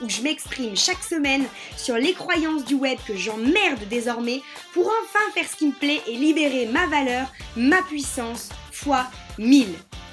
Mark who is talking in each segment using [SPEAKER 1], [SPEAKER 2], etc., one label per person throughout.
[SPEAKER 1] où je m'exprime chaque semaine sur les croyances du web que j'emmerde désormais pour enfin faire ce qui me plaît et libérer ma valeur, ma puissance fois 1000.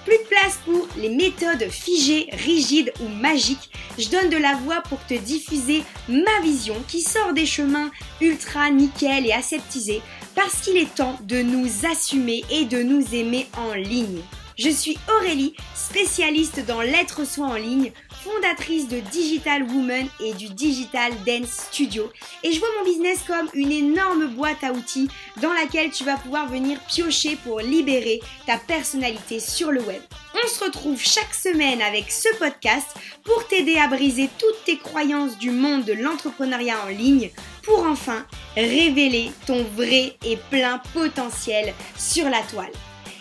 [SPEAKER 1] Plus de place pour les méthodes figées, rigides ou magiques. Je donne de la voix pour te diffuser ma vision qui sort des chemins ultra nickel et aseptisés parce qu'il est temps de nous assumer et de nous aimer en ligne. Je suis Aurélie, spécialiste dans l'être soi en ligne, fondatrice de Digital Woman et du Digital Dance Studio. Et je vois mon business comme une énorme boîte à outils dans laquelle tu vas pouvoir venir piocher pour libérer ta personnalité sur le web. On se retrouve chaque semaine avec ce podcast pour t'aider à briser toutes tes croyances du monde de l'entrepreneuriat en ligne pour enfin révéler ton vrai et plein potentiel sur la toile.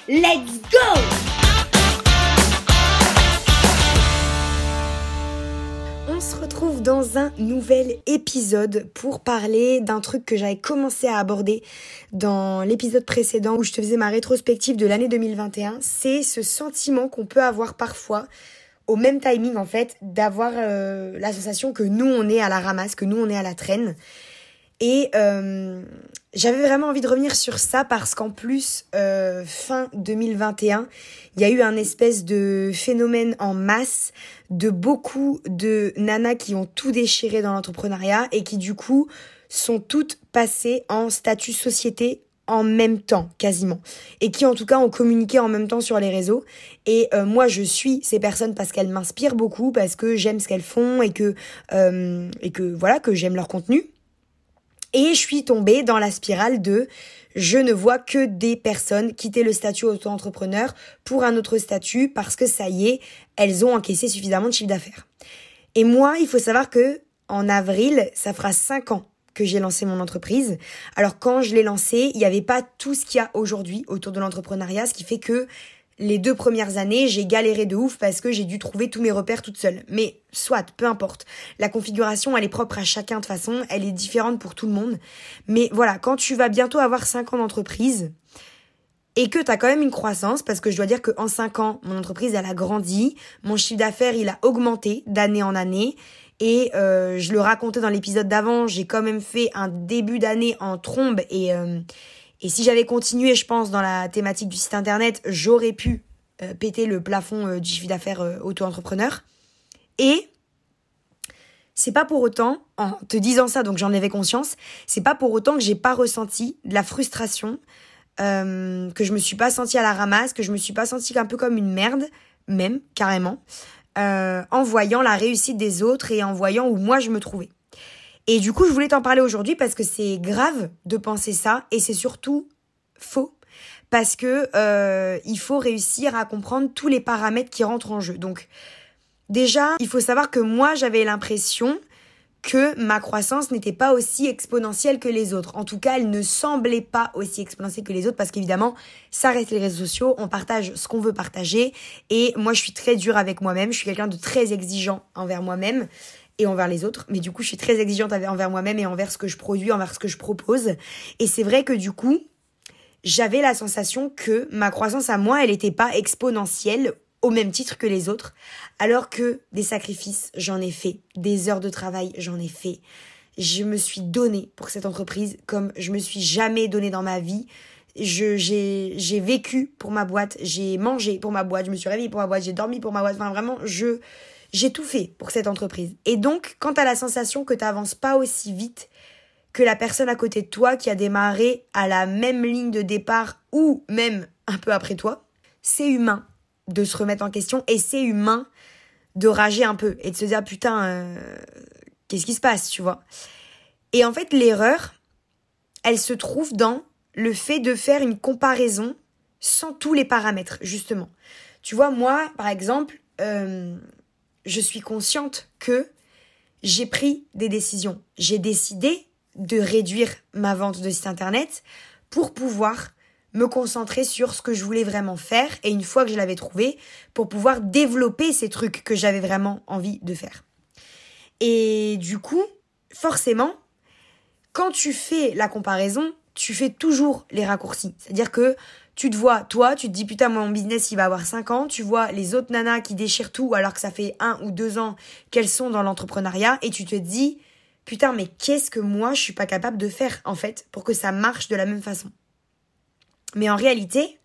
[SPEAKER 1] Let's go On se retrouve dans un nouvel épisode pour parler d'un truc que j'avais commencé à aborder dans l'épisode précédent où je te faisais ma rétrospective de l'année 2021. C'est ce sentiment qu'on peut avoir parfois au même timing en fait d'avoir euh, la sensation que nous on est à la ramasse, que nous on est à la traîne et euh, j'avais vraiment envie de revenir sur ça parce qu'en plus, euh, fin 2021, il y a eu un espèce de phénomène en masse de beaucoup de nanas qui ont tout déchiré dans l'entrepreneuriat et qui du coup sont toutes passées en statut société en même temps quasiment. Et qui en tout cas ont communiqué en même temps sur les réseaux. Et euh, moi je suis ces personnes parce qu'elles m'inspirent beaucoup parce que j'aime ce qu'elles font et que et que voilà que j'aime leur contenu et je suis tombée dans la spirale de je ne vois que des personnes quitter le statut auto-entrepreneur pour un autre statut parce que ça y est, elles ont encaissé suffisamment de chiffre d'affaires. Et moi, il faut savoir que en avril, ça fera 5 ans que j'ai lancé mon entreprise. Alors quand je l'ai lancé, il n'y avait pas tout ce qu'il y a aujourd'hui autour de l'entrepreneuriat, ce qui fait que les deux premières années, j'ai galéré de ouf parce que j'ai dû trouver tous mes repères toute seule. Mais soit, peu importe. La configuration, elle est propre à chacun de façon, elle est différente pour tout le monde. Mais voilà, quand tu vas bientôt avoir 5 ans d'entreprise et que tu as quand même une croissance, parce que je dois dire qu'en 5 ans, mon entreprise, elle a grandi, mon chiffre d'affaires, il a augmenté d'année en année. Et euh, je le racontais dans l'épisode d'avant, j'ai quand même fait un début d'année en trombe et... Euh, et si j'avais continué, je pense, dans la thématique du site internet, j'aurais pu euh, péter le plafond euh, du chiffre d'affaires euh, auto-entrepreneur. Et c'est pas pour autant, en te disant ça, donc j'en avais conscience, c'est pas pour autant que j'ai pas ressenti de la frustration, que je me suis pas sentie à la ramasse, que je me suis pas sentie un peu comme une merde, même carrément, en voyant la réussite des autres et en voyant où moi je me trouvais. Et du coup, je voulais t'en parler aujourd'hui parce que c'est grave de penser ça et c'est surtout faux parce que euh, il faut réussir à comprendre tous les paramètres qui rentrent en jeu. Donc déjà, il faut savoir que moi, j'avais l'impression que ma croissance n'était pas aussi exponentielle que les autres. En tout cas, elle ne semblait pas aussi exponentielle que les autres parce qu'évidemment, ça reste les réseaux sociaux, on partage ce qu'on veut partager et moi je suis très dure avec moi-même, je suis quelqu'un de très exigeant envers moi-même et envers les autres. Mais du coup, je suis très exigeante envers moi-même et envers ce que je produis, envers ce que je propose. Et c'est vrai que du coup, j'avais la sensation que ma croissance à moi, elle n'était pas exponentielle au même titre que les autres, alors que des sacrifices, j'en ai fait, des heures de travail, j'en ai fait. Je me suis donnée pour cette entreprise comme je me suis jamais donnée dans ma vie. J'ai vécu pour ma boîte, j'ai mangé pour ma boîte, je me suis réveillée pour ma boîte, j'ai dormi pour ma boîte. Enfin, vraiment, je, j'ai tout fait pour cette entreprise. Et donc, quand tu as la sensation que tu n'avances pas aussi vite que la personne à côté de toi qui a démarré à la même ligne de départ ou même un peu après toi, c'est humain de se remettre en question et c'est humain de rager un peu et de se dire putain, euh, qu'est-ce qui se passe, tu vois? Et en fait, l'erreur, elle se trouve dans le fait de faire une comparaison sans tous les paramètres, justement. Tu vois, moi, par exemple, euh, je suis consciente que j'ai pris des décisions. J'ai décidé de réduire ma vente de site internet pour pouvoir me concentrer sur ce que je voulais vraiment faire et une fois que je l'avais trouvé, pour pouvoir développer ces trucs que j'avais vraiment envie de faire. Et du coup, forcément, quand tu fais la comparaison, tu fais toujours les raccourcis. C'est-à-dire que tu te vois, toi, tu te dis putain, mon business, il va avoir 5 ans. Tu vois les autres nanas qui déchirent tout alors que ça fait un ou deux ans qu'elles sont dans l'entrepreneuriat et tu te dis putain, mais qu'est-ce que moi, je suis pas capable de faire, en fait, pour que ça marche de la même façon? Mais en réalité,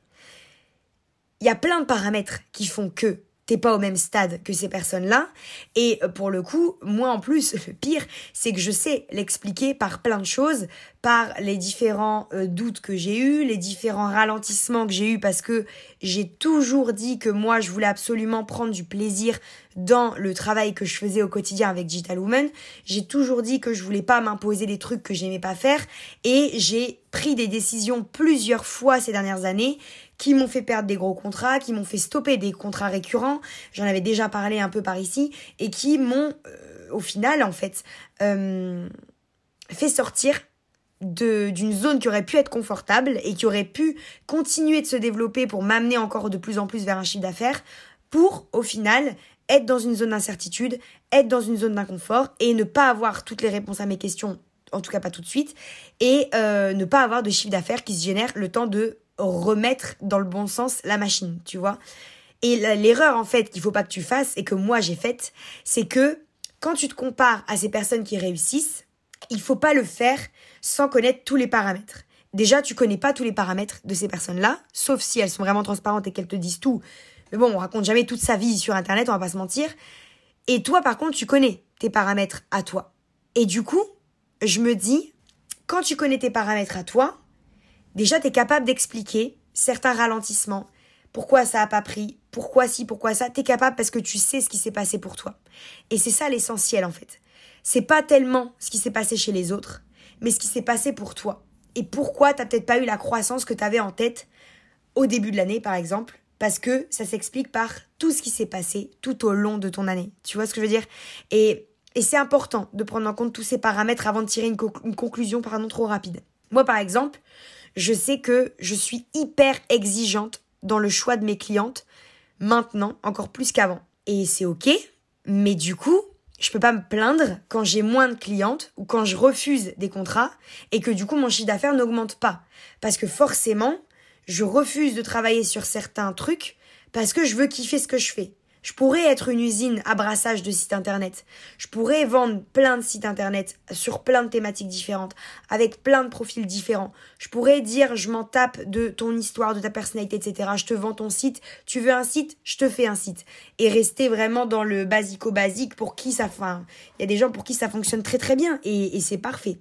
[SPEAKER 1] il y a plein de paramètres qui font que pas au même stade que ces personnes-là. Et euh, pour le coup, moi en plus, le pire, c'est que je sais l'expliquer par plein de choses, par les différents euh, doutes que j'ai eus, les différents ralentissements que j'ai eus parce que j'ai toujours dit que moi je voulais absolument prendre du plaisir dans le travail que je faisais au quotidien avec Digital Woman. J'ai toujours dit que je voulais pas m'imposer des trucs que j'aimais pas faire et j'ai pris des décisions plusieurs fois ces dernières années qui m'ont fait perdre des gros contrats, qui m'ont fait stopper des contrats récurrents, j'en avais déjà parlé un peu par ici, et qui m'ont, euh, au final, en fait, euh, fait sortir d'une zone qui aurait pu être confortable et qui aurait pu continuer de se développer pour m'amener encore de plus en plus vers un chiffre d'affaires, pour, au final, être dans une zone d'incertitude, être dans une zone d'inconfort et ne pas avoir toutes les réponses à mes questions, en tout cas pas tout de suite, et euh, ne pas avoir de chiffre d'affaires qui se génère le temps de remettre dans le bon sens la machine, tu vois. Et l'erreur en fait qu'il faut pas que tu fasses et que moi j'ai faite, c'est que quand tu te compares à ces personnes qui réussissent, il faut pas le faire sans connaître tous les paramètres. Déjà, tu connais pas tous les paramètres de ces personnes-là, sauf si elles sont vraiment transparentes et qu'elles te disent tout. Mais bon, on raconte jamais toute sa vie sur internet, on va pas se mentir. Et toi par contre, tu connais tes paramètres à toi. Et du coup, je me dis quand tu connais tes paramètres à toi, déjà tu es capable d'expliquer certains ralentissements, pourquoi ça a pas pris, pourquoi si, pourquoi ça, tu es capable parce que tu sais ce qui s'est passé pour toi. Et c'est ça l'essentiel en fait. C'est pas tellement ce qui s'est passé chez les autres, mais ce qui s'est passé pour toi. Et pourquoi t'as peut-être pas eu la croissance que tu avais en tête au début de l'année par exemple, parce que ça s'explique par tout ce qui s'est passé tout au long de ton année. Tu vois ce que je veux dire? Et et c'est important de prendre en compte tous ces paramètres avant de tirer une, une conclusion pardon, trop rapide. Moi, par exemple, je sais que je suis hyper exigeante dans le choix de mes clientes maintenant, encore plus qu'avant. Et c'est ok, mais du coup, je peux pas me plaindre quand j'ai moins de clientes ou quand je refuse des contrats et que du coup mon chiffre d'affaires n'augmente pas. Parce que forcément, je refuse de travailler sur certains trucs parce que je veux kiffer ce que je fais. Je pourrais être une usine à brassage de sites internet. Je pourrais vendre plein de sites internet sur plein de thématiques différentes, avec plein de profils différents. Je pourrais dire je m'en tape de ton histoire, de ta personnalité, etc. Je te vends ton site. Tu veux un site, je te fais un site. Et rester vraiment dans le basico-basique pour qui ça. Enfin, il y a des gens pour qui ça fonctionne très très bien et, et c'est parfait.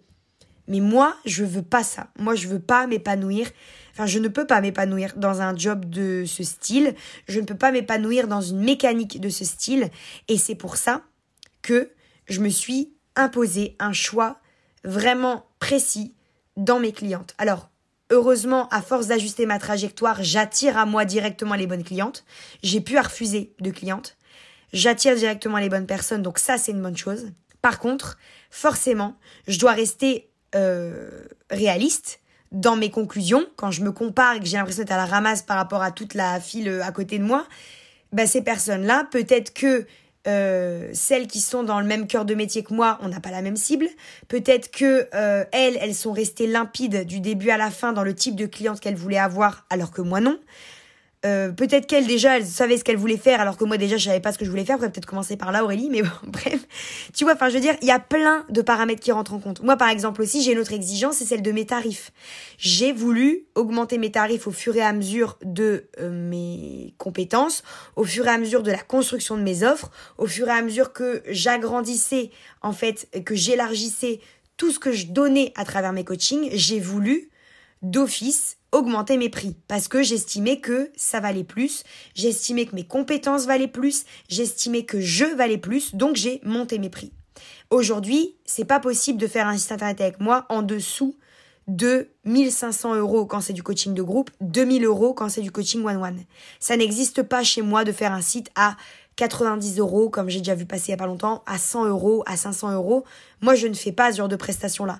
[SPEAKER 1] Mais moi, je veux pas ça. Moi, je veux pas m'épanouir Enfin, je ne peux pas m'épanouir dans un job de ce style. Je ne peux pas m'épanouir dans une mécanique de ce style. Et c'est pour ça que je me suis imposé un choix vraiment précis dans mes clientes. Alors, heureusement, à force d'ajuster ma trajectoire, j'attire à moi directement les bonnes clientes. J'ai pu refuser de clientes. J'attire directement les bonnes personnes, donc ça, c'est une bonne chose. Par contre, forcément, je dois rester euh, réaliste dans mes conclusions, quand je me compare et que j'ai l'impression d'être à la ramasse par rapport à toute la file euh, à côté de moi, bah ces personnes-là, peut-être que euh, celles qui sont dans le même cœur de métier que moi, on n'a pas la même cible. Peut-être que elles, elles sont restées limpides du début à la fin dans le type de cliente qu'elles voulaient avoir, alors que moi non. Euh, peut-être qu'elle déjà, elle savait ce qu'elle voulait faire, alors que moi déjà, je savais pas ce que je voulais faire. peut-être commencer par là, Aurélie, mais bon, bref. Tu vois, enfin, je veux dire, il y a plein de paramètres qui rentrent en compte. Moi, par exemple aussi, j'ai une autre exigence, c'est celle de mes tarifs. J'ai voulu augmenter mes tarifs au fur et à mesure de euh, mes compétences, au fur et à mesure de la construction de mes offres, au fur et à mesure que j'agrandissais, en fait, que j'élargissais tout ce que je donnais à travers mes coachings, j'ai voulu d'office augmenter mes prix parce que j'estimais que ça valait plus, j'estimais que mes compétences valaient plus, j'estimais que je valais plus, donc j'ai monté mes prix. Aujourd'hui, c'est pas possible de faire un site internet avec moi en dessous de 1500 euros quand c'est du coaching de groupe, 2000 euros quand c'est du coaching one-one. Ça n'existe pas chez moi de faire un site à 90 euros, comme j'ai déjà vu passer il y a pas longtemps, à 100 euros, à 500 euros. Moi, je ne fais pas ce genre de prestations-là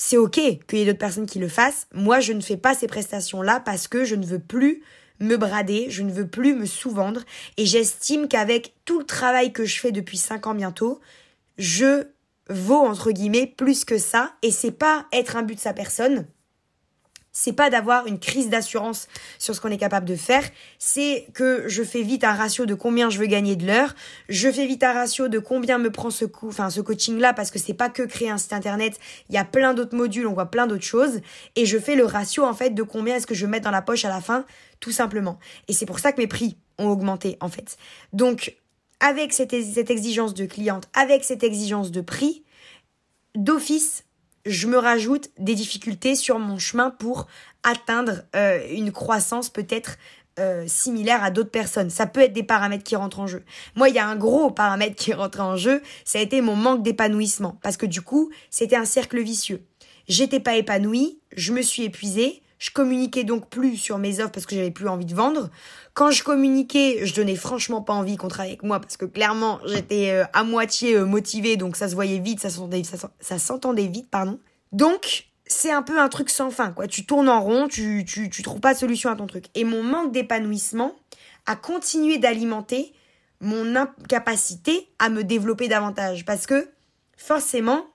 [SPEAKER 1] c'est ok qu'il y ait d'autres personnes qui le fassent. Moi, je ne fais pas ces prestations-là parce que je ne veux plus me brader, je ne veux plus me sous-vendre. Et j'estime qu'avec tout le travail que je fais depuis 5 ans bientôt, je vaux, entre guillemets, plus que ça. Et c'est pas être un but de sa personne. C'est pas d'avoir une crise d'assurance sur ce qu'on est capable de faire, c'est que je fais vite un ratio de combien je veux gagner de l'heure, je fais vite un ratio de combien me prend ce coup, enfin ce coaching là parce que c'est pas que créer un site internet, il y a plein d'autres modules, on voit plein d'autres choses et je fais le ratio en fait de combien est-ce que je mets dans la poche à la fin tout simplement. Et c'est pour ça que mes prix ont augmenté en fait. Donc avec cette, cette exigence de cliente, avec cette exigence de prix, d'office je me rajoute des difficultés sur mon chemin pour atteindre euh, une croissance peut-être euh, similaire à d'autres personnes. Ça peut être des paramètres qui rentrent en jeu. Moi, il y a un gros paramètre qui rentre en jeu, ça a été mon manque d'épanouissement. Parce que du coup, c'était un cercle vicieux. J'étais pas épanouie, je me suis épuisée, je communiquais donc plus sur mes offres parce que j'avais plus envie de vendre. Quand je communiquais, je donnais franchement pas envie qu'on travaille avec moi parce que clairement, j'étais euh, à moitié euh, motivée, donc ça se voyait vite, ça s'entendait, vite, pardon. Donc, c'est un peu un truc sans fin, quoi. Tu tournes en rond, tu, tu, tu trouves pas solution à ton truc. Et mon manque d'épanouissement a continué d'alimenter mon incapacité à me développer davantage parce que forcément,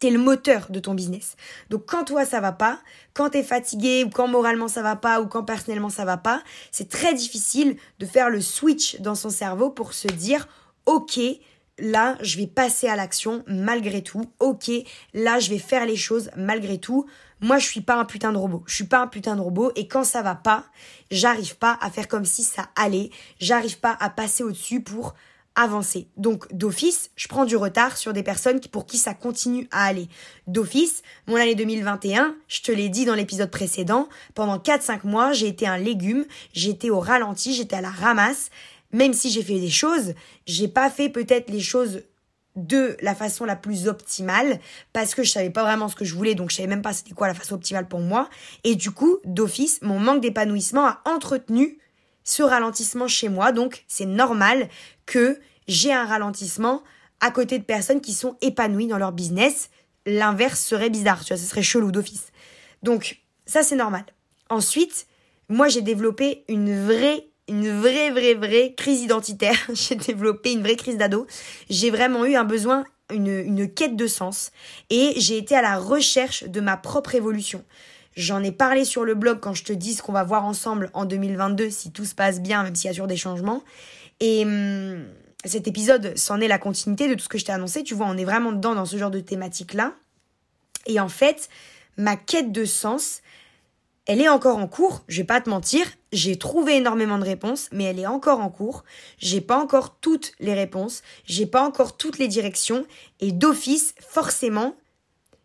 [SPEAKER 1] t'es le moteur de ton business. Donc quand toi ça va pas, quand t'es fatigué ou quand moralement ça va pas ou quand personnellement ça va pas, c'est très difficile de faire le switch dans son cerveau pour se dire ok là je vais passer à l'action malgré tout, ok là je vais faire les choses malgré tout. Moi je suis pas un putain de robot, je suis pas un putain de robot et quand ça va pas, j'arrive pas à faire comme si ça allait, j'arrive pas à passer au-dessus pour avancer. Donc d'office, je prends du retard sur des personnes pour qui ça continue à aller. D'office, mon année 2021, je te l'ai dit dans l'épisode précédent, pendant 4-5 mois, j'ai été un légume, j'étais au ralenti, j'étais à la ramasse. Même si j'ai fait des choses, j'ai pas fait peut-être les choses de la façon la plus optimale parce que je savais pas vraiment ce que je voulais donc je savais même pas c'était quoi la façon optimale pour moi et du coup d'office mon manque d'épanouissement a entretenu ce ralentissement chez moi. Donc, c'est normal que j'ai un ralentissement à côté de personnes qui sont épanouies dans leur business. L'inverse serait bizarre, tu vois, ce serait chelou d'office. Donc, ça, c'est normal. Ensuite, moi, j'ai développé une vraie une vraie, vraie, vraie crise identitaire. j'ai développé une vraie crise d'ado. J'ai vraiment eu un besoin, une, une quête de sens. Et j'ai été à la recherche de ma propre évolution. J'en ai parlé sur le blog quand je te dis ce qu'on va voir ensemble en 2022 si tout se passe bien, même s'il y a toujours des changements. Et hum, cet épisode, c'en est la continuité de tout ce que je t'ai annoncé. Tu vois, on est vraiment dedans dans ce genre de thématique-là. Et en fait, ma quête de sens, elle est encore en cours, je vais pas te mentir, j'ai trouvé énormément de réponses, mais elle est encore en cours. J'ai pas encore toutes les réponses, j'ai pas encore toutes les directions, et d'office, forcément,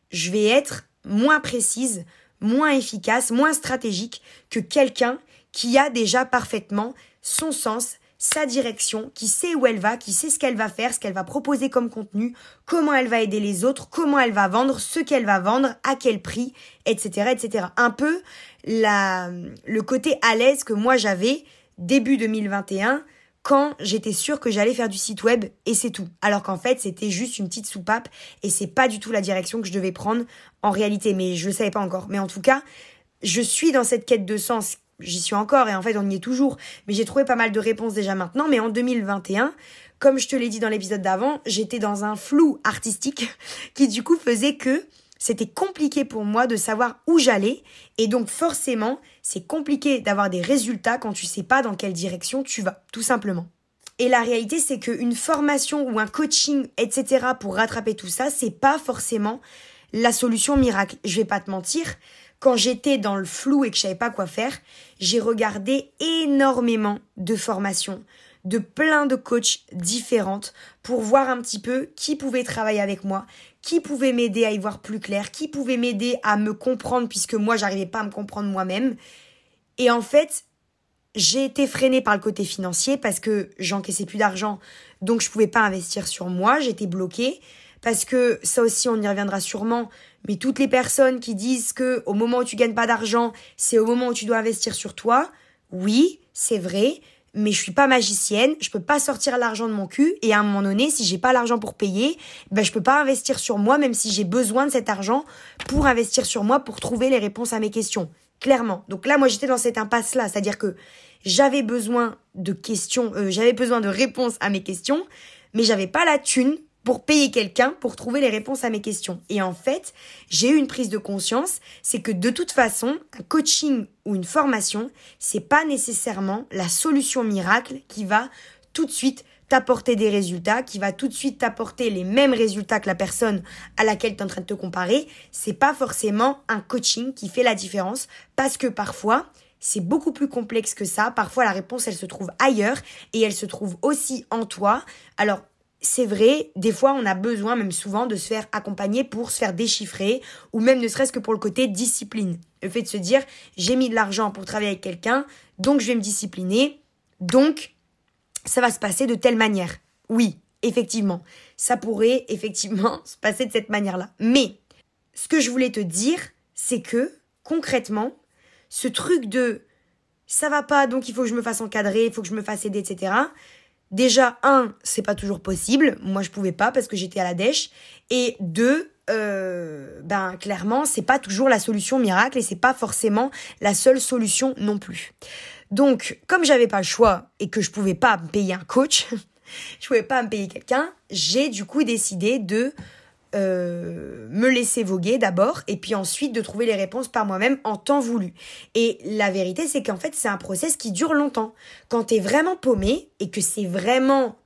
[SPEAKER 1] je vais être moins précise, moins efficace, moins stratégique que quelqu'un qui a déjà parfaitement son sens, sa direction, qui sait où elle va, qui sait ce qu'elle va faire, ce qu'elle va proposer comme contenu, comment elle va aider les autres, comment elle va vendre, ce qu'elle va vendre, à quel prix, etc., etc. Un peu la, le côté à l'aise que moi j'avais début 2021 quand j'étais sûre que j'allais faire du site web et c'est tout. Alors qu'en fait, c'était juste une petite soupape et c'est pas du tout la direction que je devais prendre en réalité, mais je le savais pas encore. Mais en tout cas, je suis dans cette quête de sens. J'y suis encore et en fait, on y est toujours. Mais j'ai trouvé pas mal de réponses déjà maintenant. Mais en 2021, comme je te l'ai dit dans l'épisode d'avant, j'étais dans un flou artistique qui du coup faisait que c'était compliqué pour moi de savoir où j'allais et donc forcément, c'est compliqué d'avoir des résultats quand tu sais pas dans quelle direction tu vas, tout simplement. Et la réalité, c'est qu'une formation ou un coaching, etc., pour rattraper tout ça, c'est pas forcément la solution miracle. Je vais pas te mentir, quand j'étais dans le flou et que je savais pas quoi faire, j'ai regardé énormément de formations, de plein de coachs différentes pour voir un petit peu qui pouvait travailler avec moi, qui pouvait m'aider à y voir plus clair, qui pouvait m'aider à me comprendre puisque moi j'arrivais pas à me comprendre moi-même. Et en fait, j'ai été freinée par le côté financier parce que j'encaissais plus d'argent, donc je pouvais pas investir sur moi, j'étais bloquée. Parce que ça aussi on y reviendra sûrement, mais toutes les personnes qui disent que au moment où tu gagnes pas d'argent, c'est au moment où tu dois investir sur toi, oui, c'est vrai, mais je suis pas magicienne, je peux pas sortir l'argent de mon cul et à un moment donné, si j'ai pas l'argent pour payer, ben je peux pas investir sur moi même si j'ai besoin de cet argent pour investir sur moi pour trouver les réponses à mes questions. Clairement. Donc là moi j'étais dans cette impasse là, c'est-à-dire que j'avais besoin de questions, euh, j'avais besoin de réponses à mes questions, mais j'avais pas la thune pour payer quelqu'un pour trouver les réponses à mes questions. Et en fait, j'ai eu une prise de conscience, c'est que de toute façon, un coaching ou une formation, c'est pas nécessairement la solution miracle qui va tout de suite t'apporter des résultats, qui va tout de suite t'apporter les mêmes résultats que la personne à laquelle tu es en train de te comparer, c'est pas forcément un coaching qui fait la différence parce que parfois, c'est beaucoup plus complexe que ça. Parfois, la réponse, elle se trouve ailleurs et elle se trouve aussi en toi. Alors, c'est vrai, des fois on a besoin, même souvent, de se faire accompagner pour se faire déchiffrer, ou même ne serait-ce que pour le côté discipline. Le fait de se dire, j'ai mis de l'argent pour travailler avec quelqu'un, donc je vais me discipliner, donc ça va se passer de telle manière. Oui, effectivement, ça pourrait effectivement se passer de cette manière-là. Mais ce que je voulais te dire, c'est que concrètement, ce truc de ça va pas, donc il faut que je me fasse encadrer, il faut que je me fasse aider, etc. Déjà, un, c'est pas toujours possible. Moi, je pouvais pas parce que j'étais à la dèche. Et deux, euh, ben clairement, c'est pas toujours la solution miracle et c'est pas forcément la seule solution non plus. Donc, comme j'avais pas le choix et que je pouvais pas me payer un coach, je pouvais pas me payer quelqu'un, j'ai du coup décidé de euh, me laisser voguer d'abord et puis ensuite de trouver les réponses par moi-même en temps voulu. Et la vérité, c'est qu'en fait, c'est un process qui dure longtemps. Quand tu es vraiment paumé et que c'est vraiment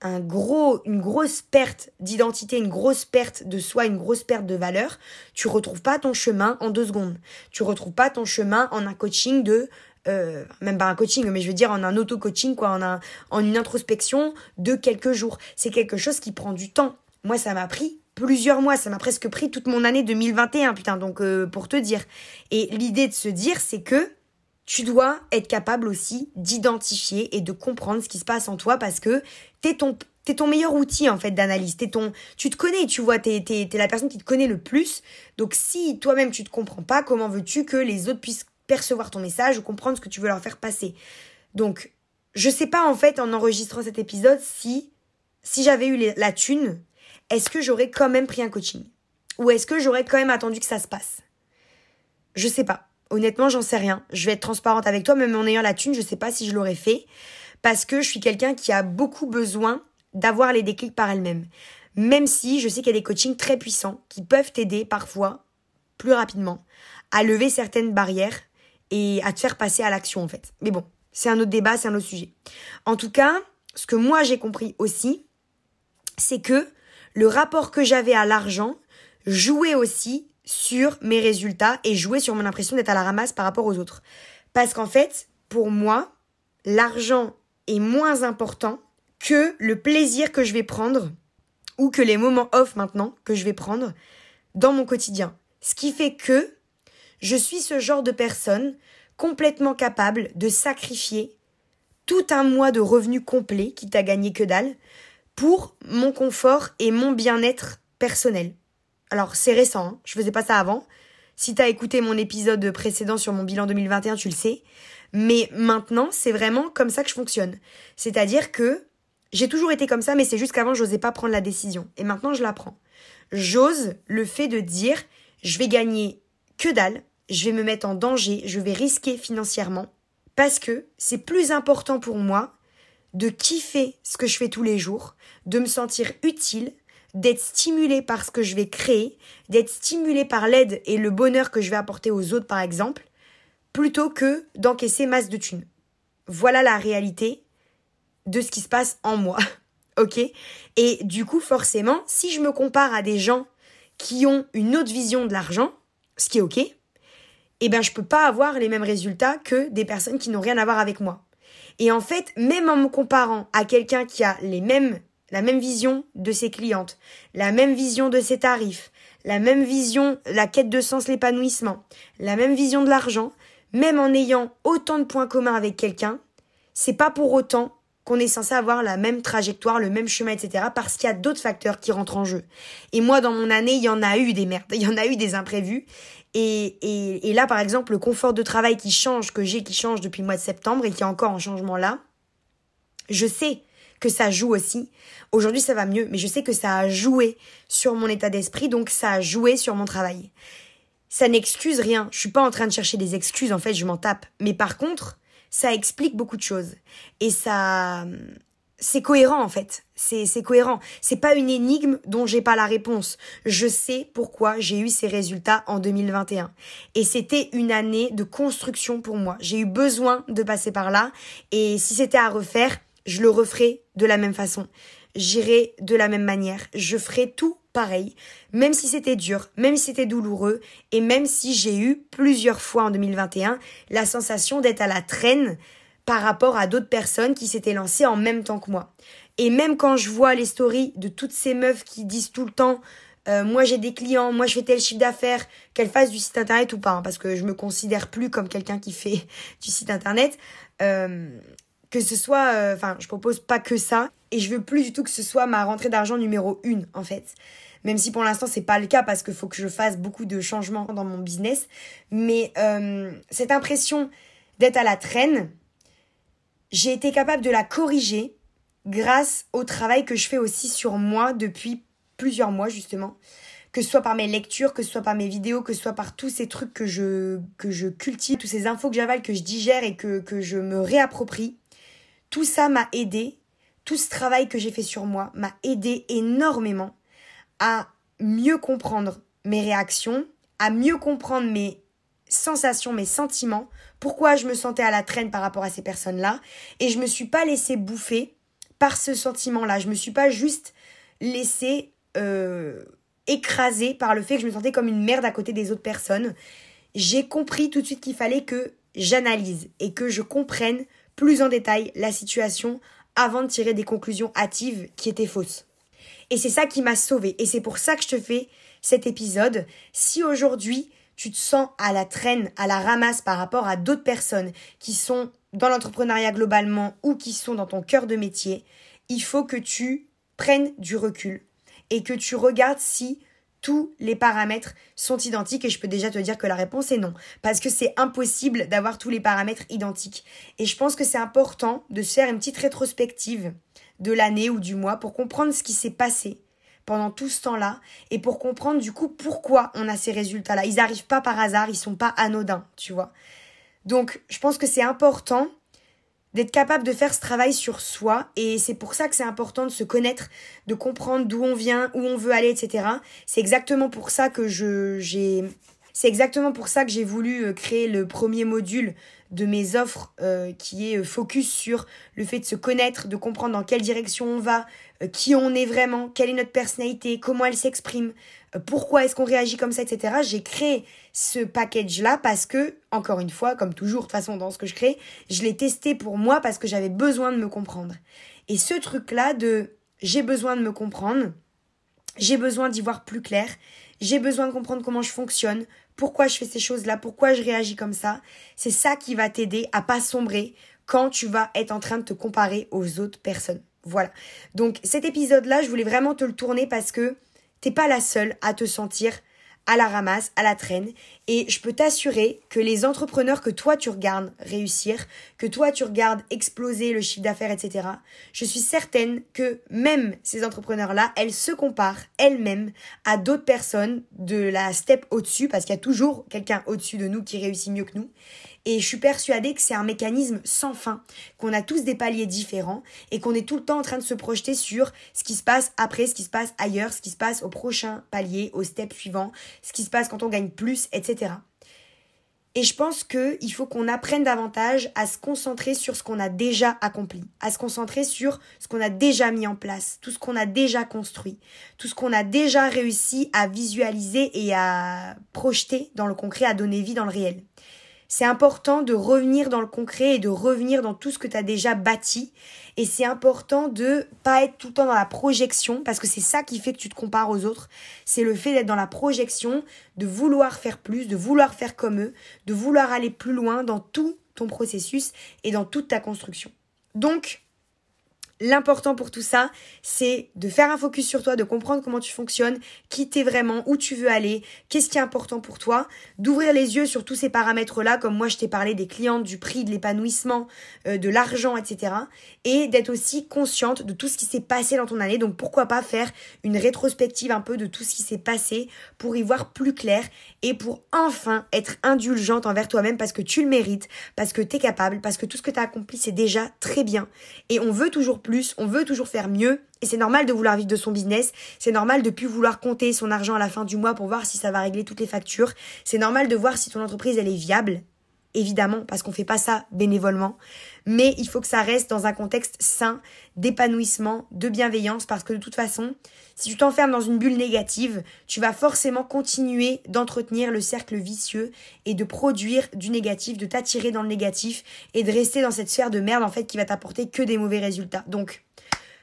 [SPEAKER 1] un gros, une grosse perte d'identité, une grosse perte de soi, une grosse perte de valeur, tu retrouves pas ton chemin en deux secondes. Tu retrouves pas ton chemin en un coaching de euh, même pas un coaching, mais je veux dire en un auto-coaching, quoi, en, un, en une introspection de quelques jours. C'est quelque chose qui prend du temps. Moi, ça m'a pris plusieurs mois, ça m'a presque pris toute mon année 2021, putain, donc euh, pour te dire. Et l'idée de se dire, c'est que tu dois être capable aussi d'identifier et de comprendre ce qui se passe en toi parce que t'es ton t'es ton meilleur outil en fait d'analyse. T'es ton, tu te connais, tu vois, t'es t'es la personne qui te connaît le plus. Donc si toi-même tu te comprends pas, comment veux-tu que les autres puissent percevoir ton message ou comprendre ce que tu veux leur faire passer? Donc, je sais pas en fait en enregistrant cet épisode si si j'avais eu la thune, est-ce que j'aurais quand même pris un coaching? Ou est-ce que j'aurais quand même attendu que ça se passe? Je sais pas. Honnêtement, j'en sais rien. Je vais être transparente avec toi, même en ayant la thune, je sais pas si je l'aurais fait parce que je suis quelqu'un qui a beaucoup besoin d'avoir les déclics par elle-même. Même si je sais qu'il y a des coachings très puissants qui peuvent t'aider parfois plus rapidement à lever certaines barrières et à te faire passer à l'action en fait. Mais bon, c'est un autre débat, c'est un autre sujet. En tout cas, ce que moi j'ai compris aussi, c'est que le rapport que j'avais à l'argent jouait aussi sur mes résultats et jouait sur mon impression d'être à la ramasse par rapport aux autres. Parce qu'en fait, pour moi, l'argent est moins important que le plaisir que je vais prendre ou que les moments off maintenant que je vais prendre dans mon quotidien. Ce qui fait que je suis ce genre de personne complètement capable de sacrifier tout un mois de revenus complet qui t'a gagné que dalle pour mon confort et mon bien-être personnel. Alors c'est récent, hein, je faisais pas ça avant. Si t'as écouté mon épisode précédent sur mon bilan 2021, tu le sais. Mais maintenant, c'est vraiment comme ça que je fonctionne. C'est-à-dire que j'ai toujours été comme ça, mais c'est juste qu'avant, j'osais pas prendre la décision. Et maintenant, je la prends. J'ose le fait de dire, je vais gagner que dalle, je vais me mettre en danger, je vais risquer financièrement, parce que c'est plus important pour moi de kiffer ce que je fais tous les jours, de me sentir utile, d'être stimulé par ce que je vais créer, d'être stimulé par l'aide et le bonheur que je vais apporter aux autres par exemple, plutôt que d'encaisser masse de thunes. Voilà la réalité de ce qui se passe en moi. ok? Et du coup, forcément, si je me compare à des gens qui ont une autre vision de l'argent, ce qui est ok, eh ben je peux pas avoir les mêmes résultats que des personnes qui n'ont rien à voir avec moi. Et en fait, même en me comparant à quelqu'un qui a les mêmes la même vision de ses clientes, la même vision de ses tarifs, la même vision, la quête de sens, l'épanouissement, la même vision de l'argent, même en ayant autant de points communs avec quelqu'un, c'est pas pour autant qu'on est censé avoir la même trajectoire, le même chemin, etc. parce qu'il y a d'autres facteurs qui rentrent en jeu. Et moi, dans mon année, il y en a eu des merdes, il y en a eu des imprévus. Et, et, et là, par exemple, le confort de travail qui change, que j'ai, qui change depuis le mois de septembre et qui est encore en changement là, je sais que ça joue aussi. Aujourd'hui, ça va mieux, mais je sais que ça a joué sur mon état d'esprit, donc ça a joué sur mon travail. Ça n'excuse rien. Je suis pas en train de chercher des excuses, en fait, je m'en tape. Mais par contre, ça explique beaucoup de choses. Et ça, c'est cohérent en fait. C'est cohérent. C'est pas une énigme dont j'ai pas la réponse. Je sais pourquoi j'ai eu ces résultats en 2021. Et c'était une année de construction pour moi. J'ai eu besoin de passer par là. Et si c'était à refaire, je le referais de la même façon. J'irai de la même manière. Je ferai tout pareil, même si c'était dur, même si c'était douloureux, et même si j'ai eu plusieurs fois en 2021 la sensation d'être à la traîne par rapport à d'autres personnes qui s'étaient lancées en même temps que moi. Et même quand je vois les stories de toutes ces meufs qui disent tout le temps euh, moi j'ai des clients, moi je fais tel chiffre d'affaires, qu'elles fassent du site internet ou pas, hein, parce que je me considère plus comme quelqu'un qui fait du site internet. Euh, que ce soit, euh, enfin, je propose pas que ça, et je veux plus du tout que ce soit ma rentrée d'argent numéro une, en fait. Même si pour l'instant c'est pas le cas parce qu'il faut que je fasse beaucoup de changements dans mon business, mais cette impression d'être à la traîne, j'ai été capable de la corriger grâce au travail que je fais aussi sur moi depuis plusieurs mois justement, que ce soit par mes lectures, que ce soit par mes vidéos, que ce soit par tous ces trucs que je, que je cultive, tous ces infos que j'avale, que je digère et que, que je me réapproprie. Tout ça m'a aidé, tout ce travail que j'ai fait sur moi m'a aidé énormément à mieux comprendre mes réactions, à mieux comprendre mes sensations, mes sentiments, pourquoi je me sentais à la traîne par rapport à ces personnes-là, et je me suis pas laissée bouffer par ce sentiment-là. Je me suis pas juste laissée euh, écraser par le fait que je me sentais comme une merde à côté des autres personnes. J'ai compris tout de suite qu'il fallait que j'analyse et que je comprenne plus en détail la situation avant de tirer des conclusions hâtives qui étaient fausses. Et c'est ça qui m'a sauvée. Et c'est pour ça que je te fais cet épisode. Si aujourd'hui tu te sens à la traîne, à la ramasse par rapport à d'autres personnes qui sont dans l'entrepreneuriat globalement ou qui sont dans ton cœur de métier, il faut que tu prennes du recul et que tu regardes si tous les paramètres sont identiques et je peux déjà te dire que la réponse est non parce que c'est impossible d'avoir tous les paramètres identiques et je pense que c'est important de se faire une petite rétrospective de l'année ou du mois pour comprendre ce qui s'est passé pendant tout ce temps-là et pour comprendre du coup pourquoi on a ces résultats-là. Ils n'arrivent pas par hasard, ils sont pas anodins, tu vois. Donc, je pense que c'est important d'être capable de faire ce travail sur soi et c'est pour ça que c'est important de se connaître, de comprendre d'où on vient, où on veut aller, etc. C'est exactement pour ça que je j'ai c'est exactement pour ça que j'ai voulu euh, créer le premier module de mes offres euh, qui est euh, focus sur le fait de se connaître, de comprendre dans quelle direction on va, qui on est vraiment, quelle est notre personnalité, comment elle s'exprime, pourquoi est-ce qu'on réagit comme ça, etc. J'ai créé ce package-là parce que, encore une fois, comme toujours, de toute façon, dans ce que je crée, je l'ai testé pour moi parce que j'avais besoin de me comprendre. Et ce truc-là de j'ai besoin de me comprendre, j'ai besoin d'y voir plus clair, j'ai besoin de comprendre comment je fonctionne, pourquoi je fais ces choses-là, pourquoi je réagis comme ça. C'est ça qui va t'aider à pas sombrer quand tu vas être en train de te comparer aux autres personnes. Voilà. Donc cet épisode-là, je voulais vraiment te le tourner parce que t'es pas la seule à te sentir à la ramasse, à la traîne. Et je peux t'assurer que les entrepreneurs que toi tu regardes réussir, que toi tu regardes exploser le chiffre d'affaires, etc., je suis certaine que même ces entrepreneurs-là, elles se comparent elles-mêmes à d'autres personnes de la step au-dessus, parce qu'il y a toujours quelqu'un au-dessus de nous qui réussit mieux que nous. Et je suis persuadée que c'est un mécanisme sans fin, qu'on a tous des paliers différents et qu'on est tout le temps en train de se projeter sur ce qui se passe après, ce qui se passe ailleurs, ce qui se passe au prochain palier, au step suivant, ce qui se passe quand on gagne plus, etc. Et je pense qu'il faut qu'on apprenne davantage à se concentrer sur ce qu'on a déjà accompli, à se concentrer sur ce qu'on a déjà mis en place, tout ce qu'on a déjà construit, tout ce qu'on a déjà réussi à visualiser et à projeter dans le concret, à donner vie dans le réel c'est important de revenir dans le concret et de revenir dans tout ce que tu as déjà bâti. Et c'est important de pas être tout le temps dans la projection, parce que c'est ça qui fait que tu te compares aux autres. C'est le fait d'être dans la projection, de vouloir faire plus, de vouloir faire comme eux, de vouloir aller plus loin dans tout ton processus et dans toute ta construction. Donc, L'important pour tout ça, c'est de faire un focus sur toi, de comprendre comment tu fonctionnes, qui t'es vraiment, où tu veux aller, qu'est-ce qui est important pour toi, d'ouvrir les yeux sur tous ces paramètres-là, comme moi je t'ai parlé des clientes, du prix, de l'épanouissement, euh, de l'argent, etc. Et d'être aussi consciente de tout ce qui s'est passé dans ton année. Donc pourquoi pas faire une rétrospective un peu de tout ce qui s'est passé pour y voir plus clair et pour enfin être indulgente envers toi-même parce que tu le mérites, parce que tu es capable, parce que tout ce que tu as accompli c'est déjà très bien. Et on veut toujours plus, on veut toujours faire mieux, et c'est normal de vouloir vivre de son business, c'est normal de plus vouloir compter son argent à la fin du mois pour voir si ça va régler toutes les factures, c'est normal de voir si ton entreprise elle est viable, évidemment, parce qu'on fait pas ça bénévolement, mais il faut que ça reste dans un contexte sain, d'épanouissement, de bienveillance, parce que de toute façon, si tu t'enfermes dans une bulle négative, tu vas forcément continuer d'entretenir le cercle vicieux et de produire du négatif, de t'attirer dans le négatif et de rester dans cette sphère de merde en fait qui va t'apporter que des mauvais résultats. Donc,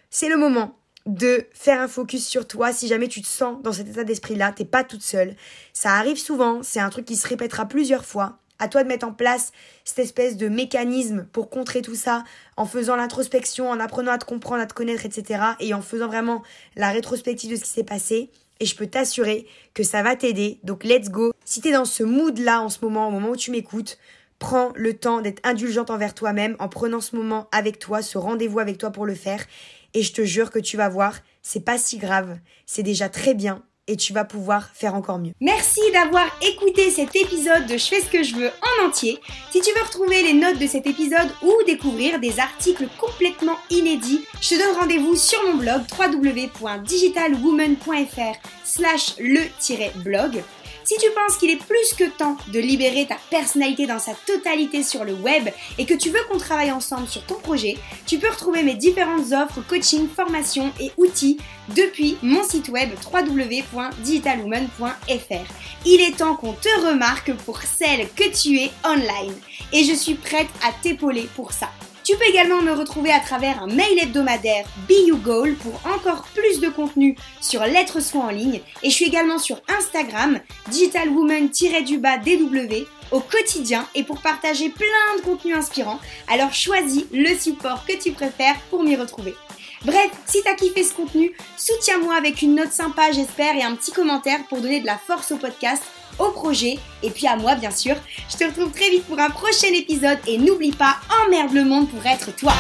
[SPEAKER 1] c'est le moment de faire un focus sur toi si jamais tu te sens dans cet état d'esprit là, t'es pas toute seule. Ça arrive souvent, c'est un truc qui se répétera plusieurs fois. À toi de mettre en place cette espèce de mécanisme pour contrer tout ça en faisant l'introspection, en apprenant à te comprendre, à te connaître, etc. Et en faisant vraiment la rétrospective de ce qui s'est passé. Et je peux t'assurer que ça va t'aider. Donc let's go. Si t'es dans ce mood là en ce moment, au moment où tu m'écoutes, prends le temps d'être indulgente envers toi-même en prenant ce moment avec toi, ce rendez-vous avec toi pour le faire. Et je te jure que tu vas voir, c'est pas si grave. C'est déjà très bien et tu vas pouvoir faire encore mieux. Merci d'avoir écouté cet épisode de Je fais ce que je veux en entier. Si tu veux retrouver les notes de cet épisode ou découvrir des articles complètement inédits, je te donne rendez-vous sur mon blog www.digitalwoman.fr slash le-blog si tu penses qu'il est plus que temps de libérer ta personnalité dans sa totalité sur le web et que tu veux qu'on travaille ensemble sur ton projet, tu peux retrouver mes différentes offres, coaching, formation et outils depuis mon site web www.digitalwoman.fr. Il est temps qu'on te remarque pour celle que tu es online et je suis prête à t'épauler pour ça. Tu peux également me retrouver à travers un mail hebdomadaire Be You Goal pour encore plus de contenu sur l'être soi en ligne. Et je suis également sur Instagram, digitalwoman-dw au quotidien et pour partager plein de contenus inspirants. Alors choisis le support que tu préfères pour m'y retrouver. Bref, si t'as kiffé ce contenu, soutiens-moi avec une note sympa, j'espère, et un petit commentaire pour donner de la force au podcast au projet et puis à moi bien sûr. Je te retrouve très vite pour un prochain épisode et n'oublie pas, emmerde le monde pour être toi.